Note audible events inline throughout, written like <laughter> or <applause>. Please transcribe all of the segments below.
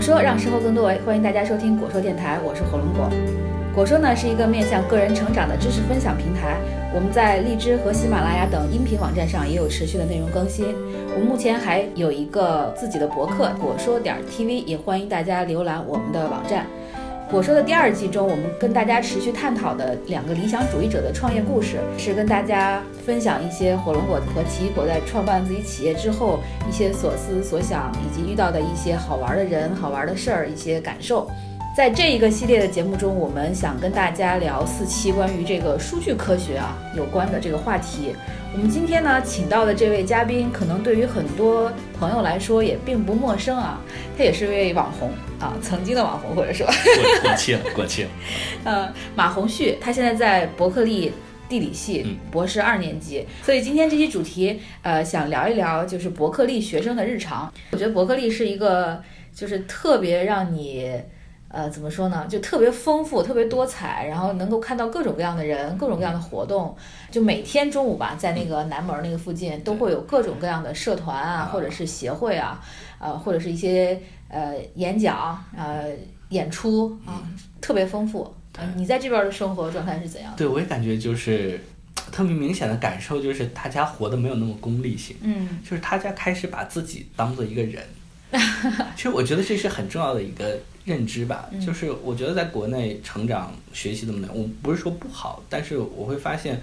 说让生活更多维，欢迎大家收听果说电台，我是火龙果。果说呢是一个面向个人成长的知识分享平台，我们在荔枝和喜马拉雅等音频网站上也有持续的内容更新。我们目前还有一个自己的博客果说点 TV，也欢迎大家浏览我们的网站。我说的第二季中，我们跟大家持续探讨的两个理想主义者的创业故事，是跟大家分享一些火龙果和奇异果在创办自己企业之后一些所思所想，以及遇到的一些好玩的人、好玩的事儿、一些感受。在这一个系列的节目中，我们想跟大家聊四期关于这个数据科学啊有关的这个话题。我们今天呢，请到的这位嘉宾，可能对于很多朋友来说也并不陌生啊。他也是位网红啊，曾经的网红，或者说过过气了，过气了。呃，马红旭，他现在在伯克利地理系博士二年级。所以今天这期主题，呃，想聊一聊就是伯克利学生的日常。我觉得伯克利是一个，就是特别让你。呃，怎么说呢？就特别丰富，特别多彩，然后能够看到各种各样的人，各种各样的活动。就每天中午吧，在那个南门那个附近，都会有各种各样的社团啊，或者是协会啊，呃，或者是一些呃演讲、呃演出啊，特别丰富。你在这边的生活状态是怎样？对，我也感觉就是特别明显的感受，就是大家活的没有那么功利性。嗯，就是大家开始把自己当做一个人。<laughs> 其实我觉得这是很重要的一个。认知吧，就是我觉得在国内成长学习这么难，我不是说不好，但是我会发现，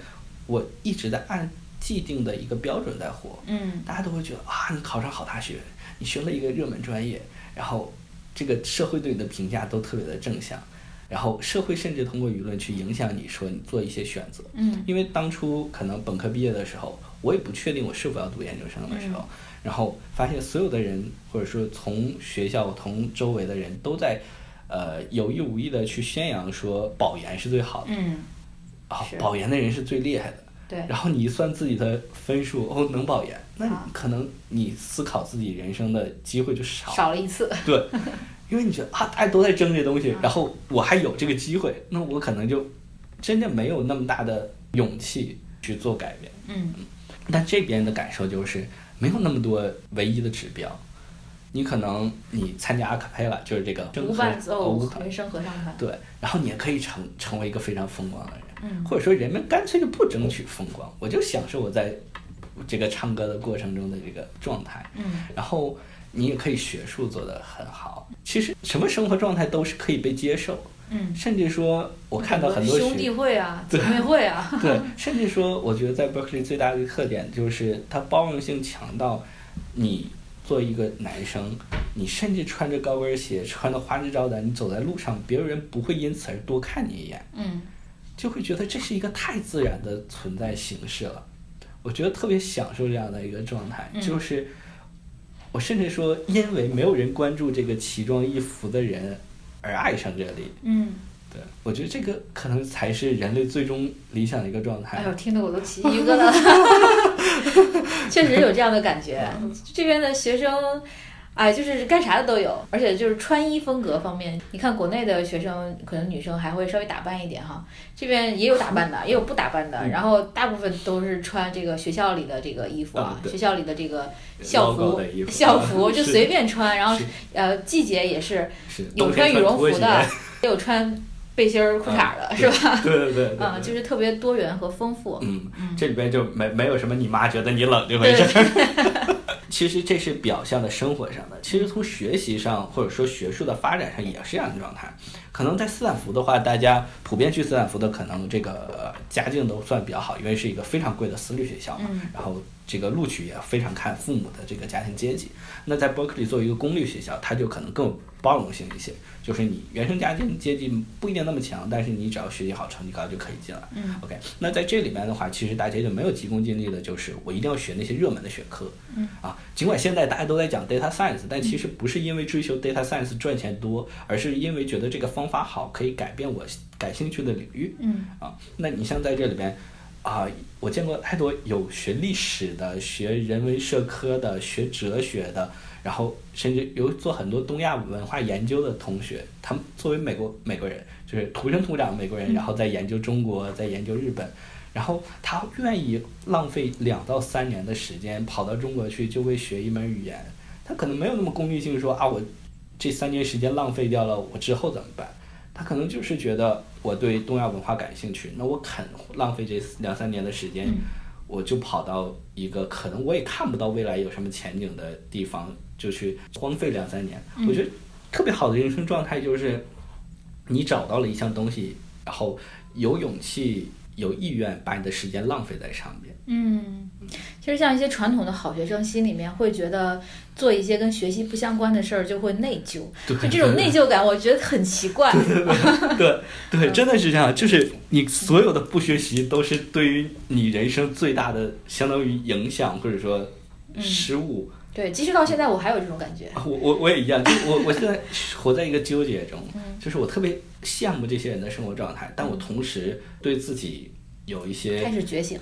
我一直在按既定的一个标准在活。嗯，大家都会觉得啊，你考上好大学，你学了一个热门专业，然后这个社会对你的评价都特别的正向，然后社会甚至通过舆论去影响你说你做一些选择。嗯，因为当初可能本科毕业的时候，我也不确定我是否要读研究生的时候。然后发现所有的人，或者说从学校、从周围的人都在，呃，有意无意的去宣扬说保研是最好的，嗯，啊，保研的人是最厉害的，对。然后你一算自己的分数，哦，能保研，那可能你思考自己人生的机会就少。少了一次，对，因为你觉得啊，大家都在争这东西，然后我还有这个机会，那我可能就真的没有那么大的勇气去做改变，嗯。但这边的感受就是。没有那么多唯一的指标，你可能你参加阿卡佩拉就是这个无伴奏原声合唱团，对，然后你也可以成成为一个非常风光的人，嗯，或者说人们干脆就不争取风光，我就享受我在这个唱歌的过程中的这个状态，嗯，然后你也可以学术做得很好，其实什么生活状态都是可以被接受。嗯，甚至说，我看到很多兄弟会啊，<laughs> 姐妹会啊，<laughs> 对，甚至说，我觉得在 Berkeley 最大的一个特点就是它包容性强到，你作为一个男生，你甚至穿着高跟鞋，穿的花枝招展，你走在路上，别人不会因此而多看你一眼，嗯，就会觉得这是一个太自然的存在形式了。我觉得特别享受这样的一个状态，就是我甚至说，因为没有人关注这个奇装异服的人。而爱上这里，嗯，对，我觉得这个可能才是人类最终理想的一个状态。哎呦，听得我都起鸡皮疙瘩，<laughs> <laughs> 确实有这样的感觉。这边的学生。哎，就是干啥的都有，而且就是穿衣风格方面，你看国内的学生可能女生还会稍微打扮一点哈，这边也有打扮的，也有不打扮的，然后大部分都是穿这个学校里的这个衣服啊，学校里的这个校服，校服就随便穿，然后呃季节也是有穿羽绒服的，也有穿背心儿裤衩的，是吧？对对对，嗯，<laughs> 就是特别多元和丰富。嗯，这里边就没没有什么你妈觉得你冷这回事。<laughs> 其实这是表象的生活上的，其实从学习上或者说学术的发展上也是这样的状态。可能在斯坦福的话，大家普遍去斯坦福的可能这个家境都算比较好，因为是一个非常贵的私立学校嘛。然后这个录取也非常看父母的这个家庭阶级。那在伯克利作为一个公立学校，它就可能更。包容性一些，就是你原生家庭阶级不一定那么强，但是你只要学习好、成绩高就可以进来。嗯，OK。那在这里面的话，其实大家就没有急功近利的，就是我一定要学那些热门的学科。嗯啊，尽管现在大家都在讲 data science，但其实不是因为追求 data science 赚钱多，而是因为觉得这个方法好，可以改变我感兴趣的领域。嗯啊，那你像在这里边啊，我见过太多有学历史的、学人文社科的、学哲学的。然后甚至有做很多东亚文化研究的同学，他们作为美国美国人，就是土生土长美国人，然后在研究中国，在研究日本，然后他愿意浪费两到三年的时间跑到中国去，就为学一门语言。他可能没有那么功利性，说啊我这三年时间浪费掉了，我之后怎么办？他可能就是觉得我对东亚文化感兴趣，那我肯浪费这两三年的时间，我就跑到一个可能我也看不到未来有什么前景的地方，就去荒废两三年。我觉得特别好的人生状态就是，你找到了一项东西，然后有勇气、有意愿把你的时间浪费在上面。嗯，其实像一些传统的好学生心里面会觉得做一些跟学习不相关的事儿就会内疚，对就这种内疚感，我觉得很奇怪。对对，真的是这样，就是你所有的不学习都是对于你人生最大的相当于影响或者说失误。对，其实到现在我还有这种感觉。我我我也一样，就我我现在活在一个纠结中，就是我特别羡慕这些人的生活状态，但我同时对自己有一些开始觉醒。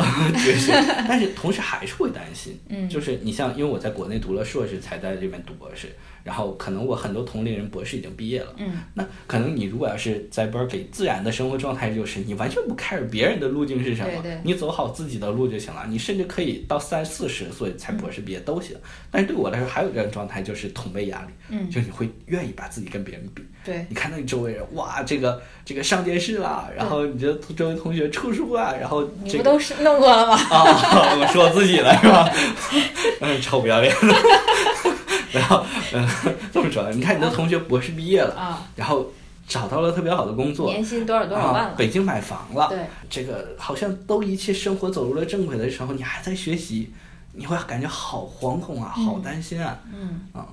<laughs> 觉醒，但是同时还是会担心。嗯就是你像，因为我在国内读了硕士，才在这边读博士，然后可能我很多同龄人博士已经毕业了。嗯，那可能你如果要是在 Berkeley 自然的生活状态就是你完全不 care 别人的路径是什么，对对你走好自己的路就行了。你甚至可以到三四十岁才博士毕业都行。但是对我来说，还有一种状态就是同辈压力，嗯就你会愿意把自己跟别人比。对，你看到你周围人，哇，这个这个上电视啦，然后你这周围同学出书啊，然后你这个不都是弄过了吗？啊，我说我自己了是吧？嗯，<laughs> 臭不要脸的。然后，嗯，这么说，你看你的同学博士毕业了，啊，然后找到了特别好的工作，年薪多少多少万？北京买房了，对，这个好像都一切生活走入了正轨的时候，你还在学习，你会感觉好惶恐啊，好担心啊，嗯，啊，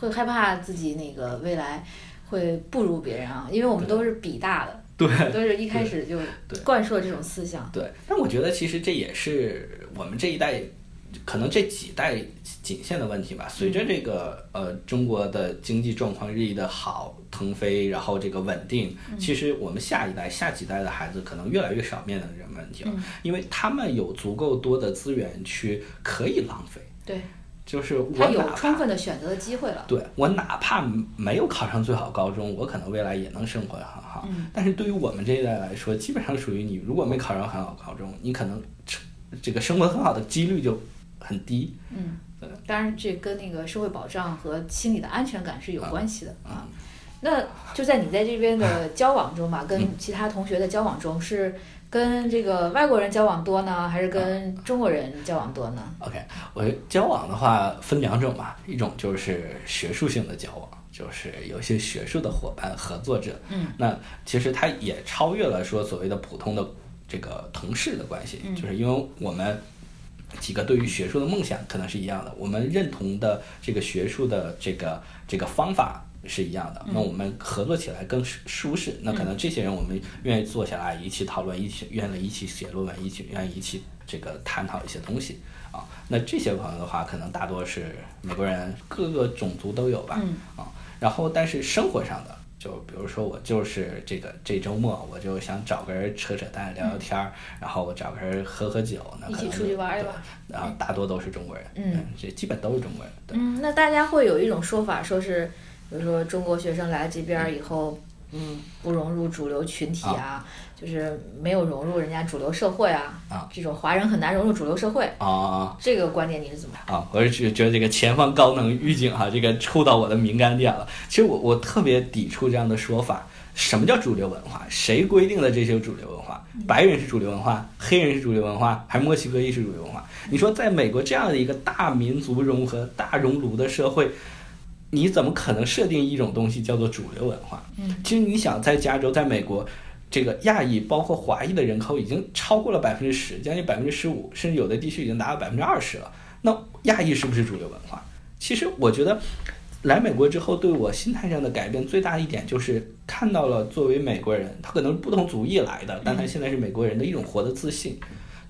会害怕自己那个未来会不如别人啊，因为我们都是比大的，对，都是一开始就对灌输了这种思想。对，但我觉得其实这也是我们这一代，可能这几代仅限的问题吧。随着这个呃中国的经济状况日益的好腾飞，然后这个稳定，其实我们下一代、下几代的孩子可能越来越少面临这个问题了，因为他们有足够多的资源去可以浪费。对，就是我有充分的选择的机会了。对我哪怕没有考上最好高中，我可能未来也能生活得很好。嗯但是对于我们这一代来说，基本上属于你如果没考上很好高中，你可能这个生活很好的几率就很低。嗯，当然这跟那个社会保障和心理的安全感是有关系的啊。那就在你在这边的交往中吧，跟其他同学的交往中，是跟这个外国人交往多呢，还是跟中国人交往多呢？OK，我交往的话分两种吧，一种就是学术性的交往，就是有一些学术的伙伴、合作者。嗯，那其实他也超越了说所谓的普通的这个同事的关系，嗯就是因为我们。几个对于学术的梦想可能是一样的，我们认同的这个学术的这个这个方法是一样的，那我们合作起来更舒舒适。那可能这些人我们愿意坐下来一起讨论，一起愿意一起写论文，一起愿意一起这个探讨一些东西啊。那这些朋友的话，可能大多是美国人，各个种族都有吧嗯啊。然后但是生活上的。就比如说我就是这个这周末我就想找个人扯扯淡聊聊天儿，然后我找个人喝喝酒，那可能一起出去玩一玩儿然后大多都是中国人，嗯，这基本都是中国人，对，嗯，那大家会有一种说法，说是，比如说中国学生来这边儿以后，嗯，不融入主流群体啊，就是没有融入人家主流社会啊，啊这种华人很难融入主流社会，啊啊这个观点你是怎么看？啊！我是觉觉得这个前方高能预警哈，这个触到我的敏感点了。其实我我特别抵触这样的说法。什么叫主流文化？谁规定的这些主流文化？白人是主流文化，黑人是主流文化，还是墨西哥裔是主流文化？你说在美国这样的一个大民族融合、大熔炉的社会，你怎么可能设定一种东西叫做主流文化？嗯，其实你想，在加州，在美国，这个亚裔包括华裔的人口已经超过了百分之十，将近百分之十五，甚至有的地区已经达到百分之二十了。那亚裔是不是主流文化？其实我觉得，来美国之后，对我心态上的改变最大的一点就是看到了作为美国人，他可能是不同族裔来的，但他现在是美国人的一种活的自信。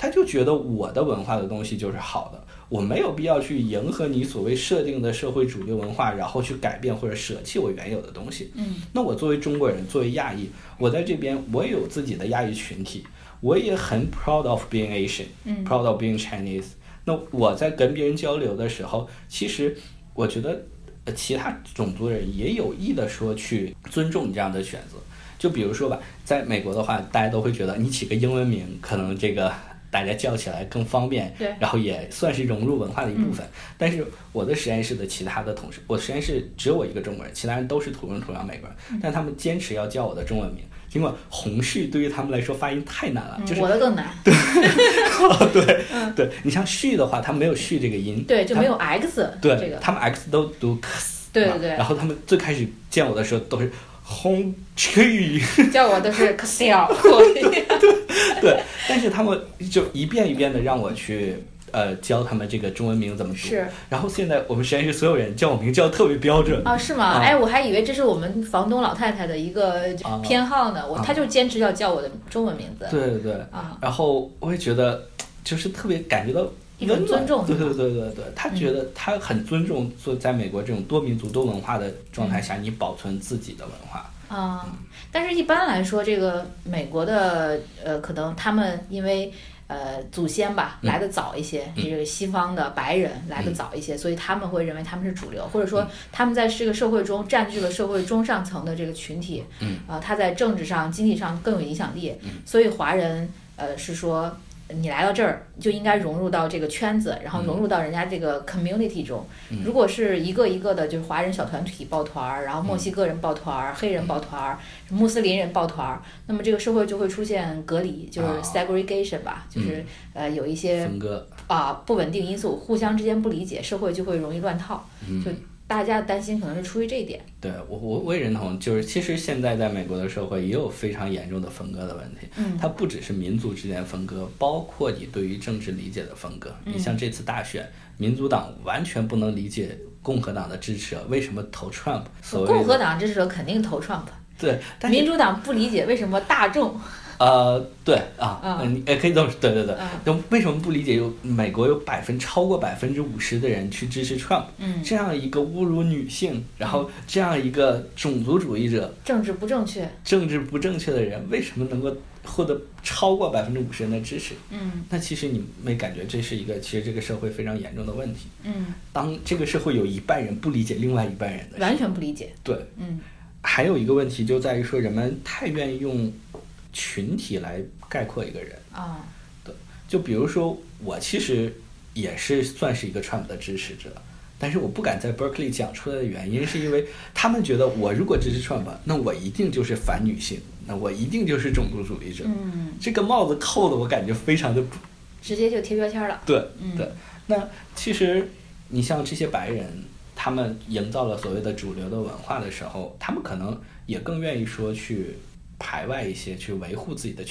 他就觉得我的文化的东西就是好的，我没有必要去迎合你所谓设定的社会主流文化，然后去改变或者舍弃我原有的东西。嗯，那我作为中国人，作为亚裔，我在这边我也有自己的亚裔群体，我也很 proud of being Asian，嗯 proud of being Chinese。那我在跟别人交流的时候，其实我觉得呃其他种族人也有意的说去尊重你这样的选择。就比如说吧，在美国的话，大家都会觉得你起个英文名，可能这个大家叫起来更方便，对。然后也算是融入文化的一部分。但是我的实验室的其他的同事，我实验室只有我一个中国人，其他人都是土生土长美国人，但他们坚持要叫我的中文名，尽管红旭对于他们来说发音太难了，就是嗯我的更难，<laughs> 对。<laughs> 对，你像旭的话，它没有旭这个音，对，就没有 x 对，这个，他们 x 都读 x，对对对。然后他们最开始见我的时候都是红去，叫我都是 Excel，<laughs> 对，但是他们就一遍一遍的让我去呃教他们这个中文名怎么读，是，然后现在我们实验室所有人叫我名叫得特别标准，啊，是吗？啊。哎，我还以为这是我们房东老太太的一个啊。偏好呢，我啊她就坚持要叫我的中文名字，对对对，啊，然后我也觉得就是特别感觉到一种尊重对对对对对，他觉得他很尊重做在美国这种多民族多文化的状嗯态下，你保存自己的文化。啊，但是一般来说，这个美国的呃，可能他们因为呃祖先吧嗯来的早一些，嗯这个西方的白人来的嗯早一些，所以他们会认为他们是主流，或者说他们在这个社会中占据了社会中上层的这个群体，嗯，啊、他在政治上、经济上更有影响力，嗯所以华人呃是说。你来到这儿就应该融入到这个圈子，然后融入到人家这个 community 中。嗯。如果是一个一个的，就是华人小团体抱团儿，然后墨西哥人抱团儿、黑人抱团儿、穆斯林人抱团儿，那么这个社会就会出现隔离，就是啊。segregation 吧，就是呃有一些啊不稳定因素，互相之间不理解，社会就会容易乱套。嗯。就大家担心可能是出于这一点。对我我我也认同，就是其实现在在美国的社会也有非常严重的分割的问题。嗯它不只是民族之间分割，包括你对于政治理解的分割。嗯你像这次大选，民主党完全不能理解共和党的支持者为什么投 Trump。所谓共和党支持者肯定投 Trump，对，但民主党不理解为什么大众呃，对啊，嗯嗯，也可以这么说，对对对嗯。就为什么不理解有美国有百分超过百分之五十的人去支持 Trump，嗯这样一个侮辱女性，然后这样一个种族主义者、政治不正确？政治不正确的人，为什么能够获得超过百分之五十人的支持？嗯那其实你没感觉这是一个其实这个社会非常严重的问题。嗯，当这个社会有一半人不理解另外一半人的，完全不理解。对，嗯还有一个问题就在于说，人们太愿意用群体来概括一个人。啊对就比如说，我其实也是算是一个 Trump 的支持者，但是我不敢在 Berkeley 讲出来的原因，是因为他们觉得我如果支持 Trump，那我一定就是反女性，那我一定就是种族主义者。嗯，这个帽子扣的我感觉非常的不直接就贴标签了。对嗯对。那其实你像这些白人，他们营造了所谓的主流的文化的时候，他们可能也更愿意说去排外一些，去维护自己的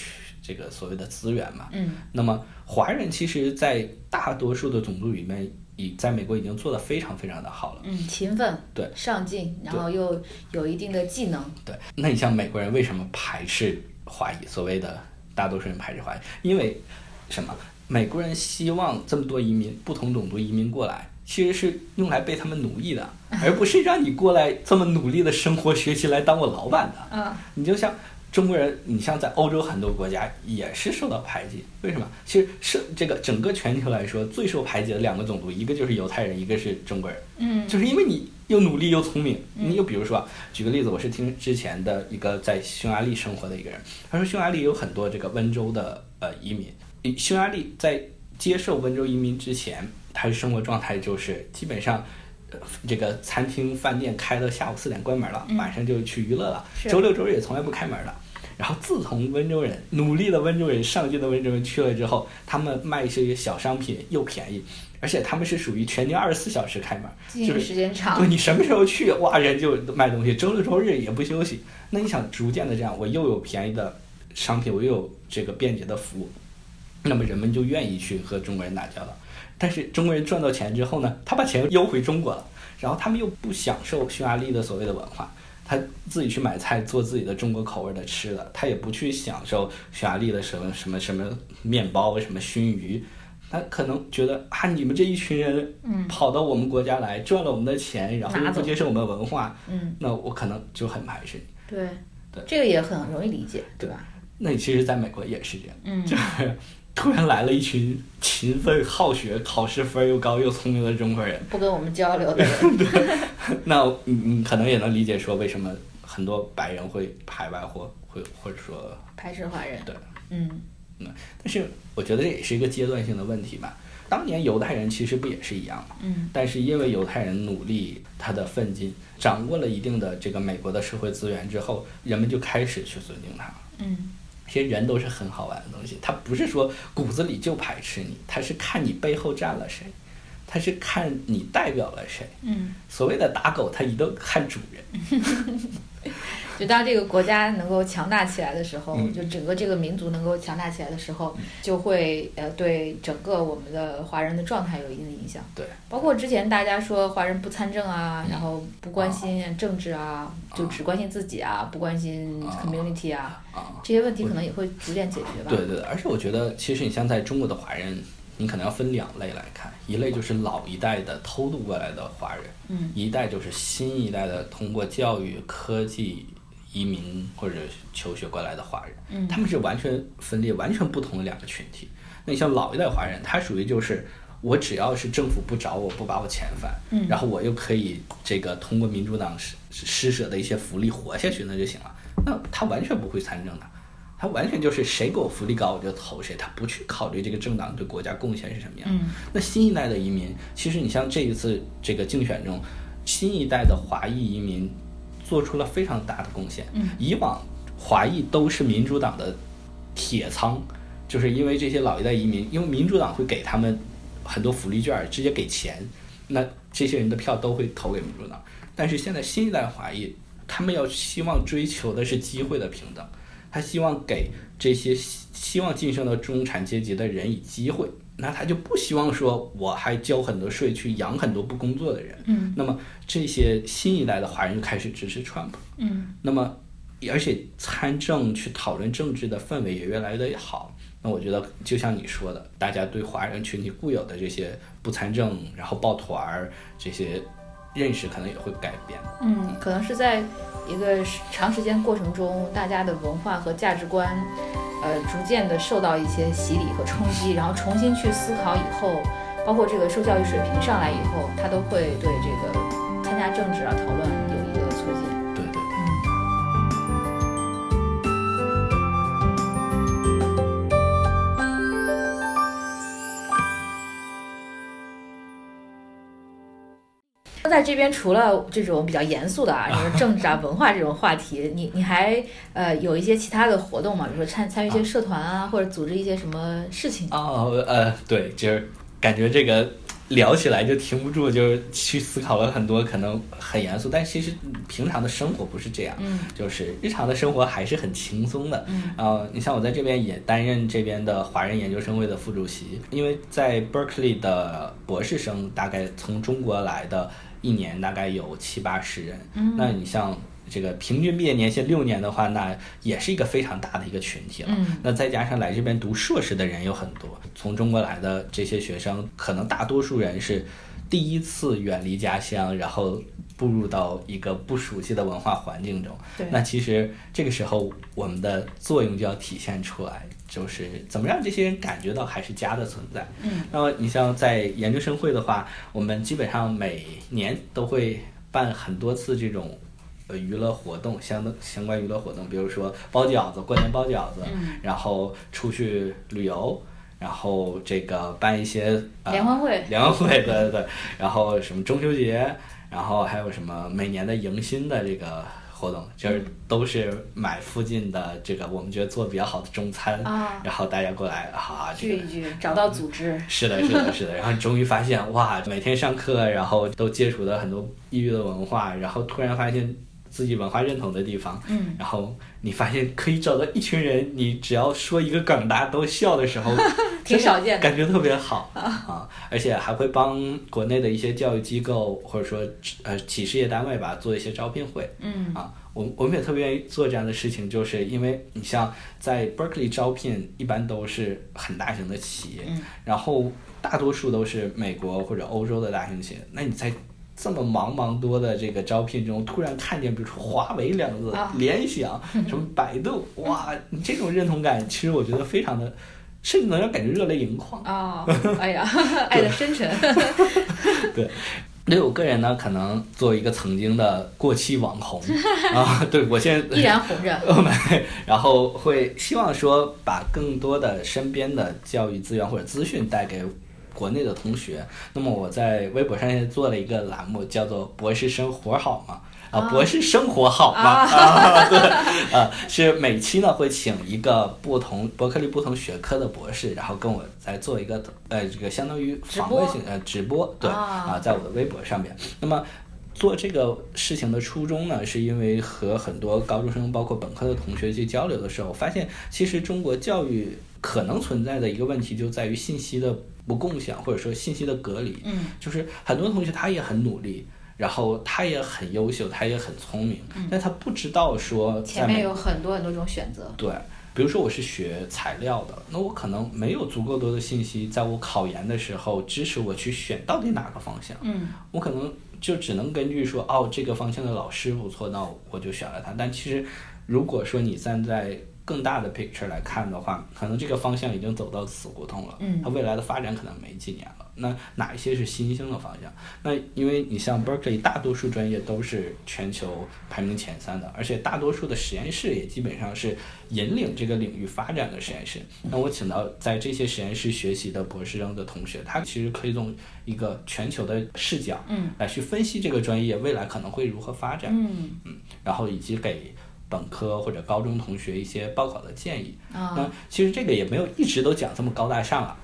这个所谓的资源嘛。嗯那么华人其实，在大多数的种族里面，已在美国已经做得非常非常的好了。嗯，勤奋，对上进，然后又有一定的技能。对，那你像美国人为什么排斥华裔？所谓的大多数人排斥华裔，因为什么？美国人希望这么多移民，不同种族移民过来，其实是用来被他们奴役的，而不是让你过来这么努力的生活学习来当我老板的。嗯你就像中国人，你像在欧洲很多国家也是受到排挤，为什么？其实是这个整个全球来说最受排挤的两个种族，一个就是犹太人，一个是中国人，嗯就是因为你又努力又聪明。嗯你又比如说啊，举个例子，我是听之前的一个在匈牙利生活的一个人，他说匈牙利有很多这个温州的呃移民，匈牙利在接受温州移民之前，他的生活状态就是基本上。呃这个餐厅、饭店开到下午四点关门了，嗯晚上就去娱乐了，是周六周日也从来不开门的。然后自从温州人努力的温州人、上进的温州人去了之后，他们卖一些小商品又便宜，而且他们是属于全年二十四小时开门，经营就是时间长对。你什么时候去，哇，人就卖东西，周六周日也不休息。那你想逐渐的这样，我又有便宜的商品，我又有这个便捷的服务，那么人们就愿意去和中国人打交道。但是中国人赚到钱之后呢，他把钱邮回中国了，然后他们又不享受匈牙利的所谓的文化，他自己去买菜做自己的中国口味的吃的，他也不去享受匈牙利的什么什么什么面包、什么熏鱼，他可能觉得啊，你们这一群人嗯跑到我们国家来赚了我们的钱，然后又不接受我们文化，嗯，那我可能就很排斥你。对对，这个也很容易理解，对吧？那你其实在美国也是这样，嗯就是突然来了一群勤奋好学、考试分又高又聪明的中国人，不跟我们交流的人。<laughs> 那你你可能也能理解说为什么很多白人会排外或会或者说排斥华人。对，嗯，嗯，但是我觉得这也是一个阶段性的问题吧。当年犹太人其实不也是一样吗？嗯，但是因为犹太人努力，他的奋进，掌握了一定的这个美国的社会资源之后，人们就开始去尊敬他。嗯，其实人都是很好玩的东西，他不是说骨子里就排斥你，他是看你背后站了谁，他是看你代表了谁。嗯，所谓的打狗，他一定看主人。<laughs> 就当这个国家能够强大起来的时候，嗯就整个这个民族能够强大起来的时候，就会呃对整个我们的华人的状态有一定的影响。对，包括之前大家说华人不参政啊，嗯然后不关心政治啊，就只关心自己啊，不关心啊 community 啊，啊，这些问题可能也会逐渐解决吧。对对对，而且我觉得，其实你像在中国的华人，你可能要分两类来看，一类就是老一代的偷渡过来的华人，嗯一代就是新一代的通过教育、科技、移民或者求学过来的华人，嗯他们是完全分裂、完全不同的两个群体。那你像老一代华人，他属于就是我只要是政府不找我，不把我遣返，嗯然后我又可以这个通过民主党施施舍的一些福利活下去，那就行了。那他完全不会参政的，他完全就是谁给我福利高我就投谁，他不去考虑这个政党对国家贡献是什么样。嗯那新一代的移民，其实你像这一次这个竞选中，新一代的华裔移民做出了非常大的贡献。嗯以往华裔都是民主党的铁仓，就是因为这些老一代移民，因为民主党会给他们很多福利券，直接给钱，那这些人的票都会投给民主党。但是现在新一代华裔，他们要希望追求的是机会的平等，他希望给这些希希望晋升到中产阶级的人以机会，那他就不希望说我还交很多税去养很多不工作的人。嗯那么这些新一代的华人就开始支持 Trump，嗯那么而且参政去讨论政治的氛围也越来越好。那我觉得就像你说的，大家对华人群体固有的这些不参政，然后抱团儿这些认识可能也会改变。嗯，可能是在一个长时间过程中，大家的文化和价值观，呃，逐渐的受到一些洗礼和冲击，然后重新去思考以后，包括这个受教育水平上来以后，他都会对这个参加政治啊讨论在这边除了这种比较严肃的啊，<laughs> 就是政治啊、文化这种话题，你你还呃有一些其他的活动吗？比如说参参与一些社团啊，或者组织一些什么事情？哦，呃，对，就是感觉这个聊起来就停不住，就是去思考了很多可能很严肃，但其实平常的生活不是这样，嗯就是日常的生活还是很轻松的。嗯然后你像我在这边也担任这边的华人研究生会的副主席，因为在 Berkeley 的博士生大概从中国来的，一年大概有七八十人。嗯那你像这个平均毕业年限六年的话，那也是一个非常大的一个群体了。嗯那再加上来这边读硕士的人有很多，从中国来的这些学生，可能大多数人是第一次远离家乡，然后步入到一个不熟悉的文化环境中。那其实这个时候我们的作用就要体现出来，就是怎么让这些人感觉到还是家的存在。嗯那么你像在研究生会的话，我们基本上每年都会办很多次这种呃娱乐活动，相的相关娱乐活动，比如说包饺子，过年包饺子，嗯然后出去旅游，然后这个办一些、呃、联欢会联欢会，对对对，然后什么中秋节，然后还有什么每年的迎新的这个活动，就是都是买附近的这个我们觉得做的比较好的中餐，啊然后大家过来啊，这个聚一聚，找到组织。是的，是的，是的。然后你终于发现，哇，每天上课，然后都接触的很多异域的文化，然后突然发现自己文化认同的地方，嗯。然后你发现可以找到一群人，你只要说一个梗，大家都笑的时候，<laughs> 挺少见的。感觉特别好啊！而且还会帮国内的一些教育机构或者说呃企事业单位吧做一些招聘会，嗯。啊，我我们也特别愿意做这样的事情，就是因为你像在 Berkeley 招聘，一般都是很大型的企业，嗯。然后大多数都是美国或者欧洲的大型企业。那你在这么茫茫多的这个招聘中，突然看见，比如说华为两个字、啊联想、<laughs> 什么百度，哇，你这种认同感，其实我觉得非常的，甚至能让感觉热泪盈眶。哦，哎呀，<laughs> 爱的深沉。<laughs> 对我个人呢，可能作为一个曾经的过气网红啊，对我现在依然红着，然后会希望说把更多的身边的教育资源或者资讯带给国内的同学。那么我在微博上也做了一个栏目，叫做“博士生活好吗”。啊，博士生活好吗？啊，<laughs> 对，呃，是每期呢会请一个不同伯克利不同学科的博士，然后跟我再做一个呃这个相当于访问性呃直播，对啊，在我的微博上面。那么做这个事情的初衷呢，是因为和很多高中生包括本科的同学去交流的时候，发现其实中国教育可能存在的一个问题就在于信息的不共享，或者说信息的隔离。嗯，就是很多同学他也很努力。然后他也很优秀，他也很聪明，但他不知道说前面有很多很多种选择。对，比如说我是学材料的，那我可能没有足够多的信息，在我考研的时候支持我去选到底哪个方向。嗯，我可能就只能根据说哦这个方向的老师不错，那我就选了他。但其实如果说你站在更大的 picture 来看的话，可能这个方向已经走到死胡同了。嗯，它未来的发展可能没几年了。那哪一些是新兴的方向？那因为你像 Berkeley，大多数专业都是全球排名前三的，而且大多数的实验室也基本上是引领这个领域发展的实验室。那我请到在这些实验室学习的博士生的同学，他其实可以从一个全球的视角，嗯，来去分析这个专业未来可能会如何发展，嗯嗯，然后以及给本科或者高中同学一些报考的建议。啊，那其实这个也没有一直都讲这么高大上啊。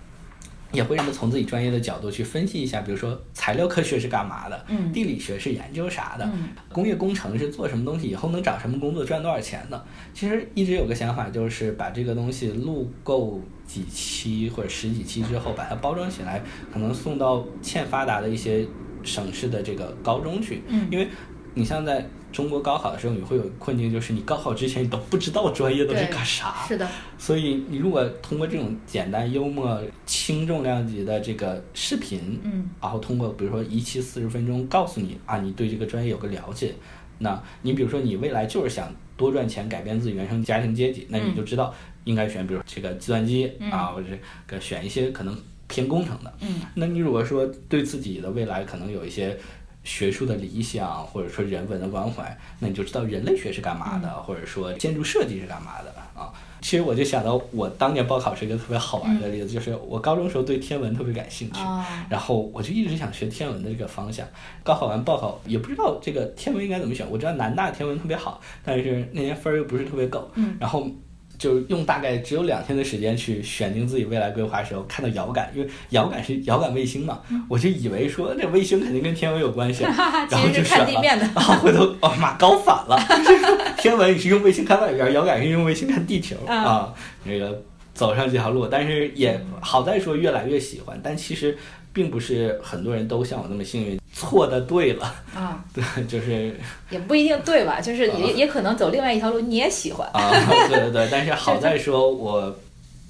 也会让他们从自己专业的角度去分析一下，比如说材料科学是干嘛的，嗯，地理学是研究啥的，嗯，工业工程是做什么东西，以后能找什么工作，赚多少钱的。其实一直有个想法，就是把这个东西录够几期或者十几期之后，把它包装起来，可能送到欠发达的一些省市的这个高中去，嗯，因为你像在。中国高考的时候，你会有困境，就是你高考之前你都不知道专业都是干啥。是的。所以你如果通过这种简单、幽默、轻重量级的这个视频，嗯，然后通过比如说一期四十分钟，告诉你啊，你对这个专业有个了解。那你比如说你未来就是想多赚钱，改变自己原生家庭阶级，那你就知道应该选，比如这个计算机啊，或者个选一些可能偏工程的。嗯。那你如果说对自己的未来可能有一些。学术的理想，或者说人文的关怀，那你就知道人类学是干嘛的，或者说建筑设计是干嘛的啊。其实我就想到，我当年报考是一个特别好玩的例子，就是我高中时候对天文特别感兴趣，然后我就一直想学天文的这个方向。高考完报考也不知道这个天文应该怎么选，我知道南大天文特别好，但是那年分儿又不是特别够，然后。就用大概只有两天的时间去选定自己未来规划的时候，看到遥感，因为遥感是遥感卫星嘛，我就以为说这卫星肯定跟天文有关系，<laughs> 然后就选了。然后 <laughs> 回头哦妈搞反了，天文你是用卫星看外边，遥感是用卫星看地球。啊，那个走上这条路，但是也好在说越来越喜欢，但其实并不是很多人都像我那么幸运。错的对了啊，<laughs> 对，就是也不一定对吧？就是也也可能走另外一条路，你也喜欢啊。对对对，但是好在说我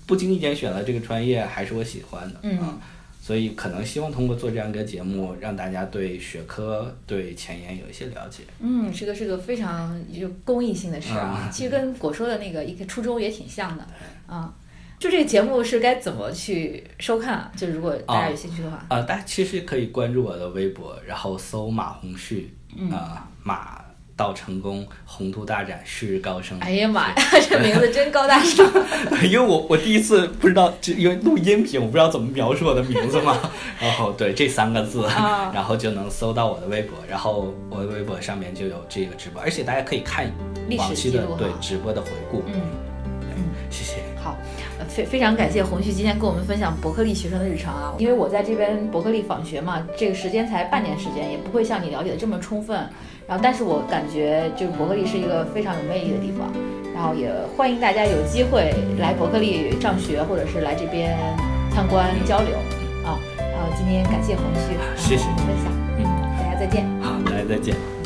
不经意间选了这个专业，还是我喜欢的嗯，所以可能希望通过做这样一个节目，让大家对学科、对前沿有一些了解。嗯，这个是个非常就公益性的事啊，其实跟果说的那个一个初衷也挺像的啊。就这个节目是该怎么去收看啊？就如果大家有兴趣的话，啊，大家其实可以关注我的微博，然后搜马红旭，啊，马到成功，宏图大展，旭日高升。哎呀妈呀，这名字真高大上。<laughs> 因为我我第一次不知道，就因为录音频，我不知道怎么描述我的名字嘛。<laughs> 然后对这三个字，然后就能搜到我的微博，然后我的微博上面就有这个直播，而且大家可以看往期的对直播的回顾。嗯嗯，谢谢。好。非非常感谢红旭今天跟我们分享伯克利学生的日常啊，因为我在这边伯克利访学嘛，这个时间才半年时间，也不会像你了解的这么充分。然后，但是我感觉就是伯克利是一个非常有魅力的地方，然后也欢迎大家有机会来伯克利上学，或者是来这边参观交流啊。然后今天感谢红旭，谢谢分享，嗯，大家再见。好，大家再见。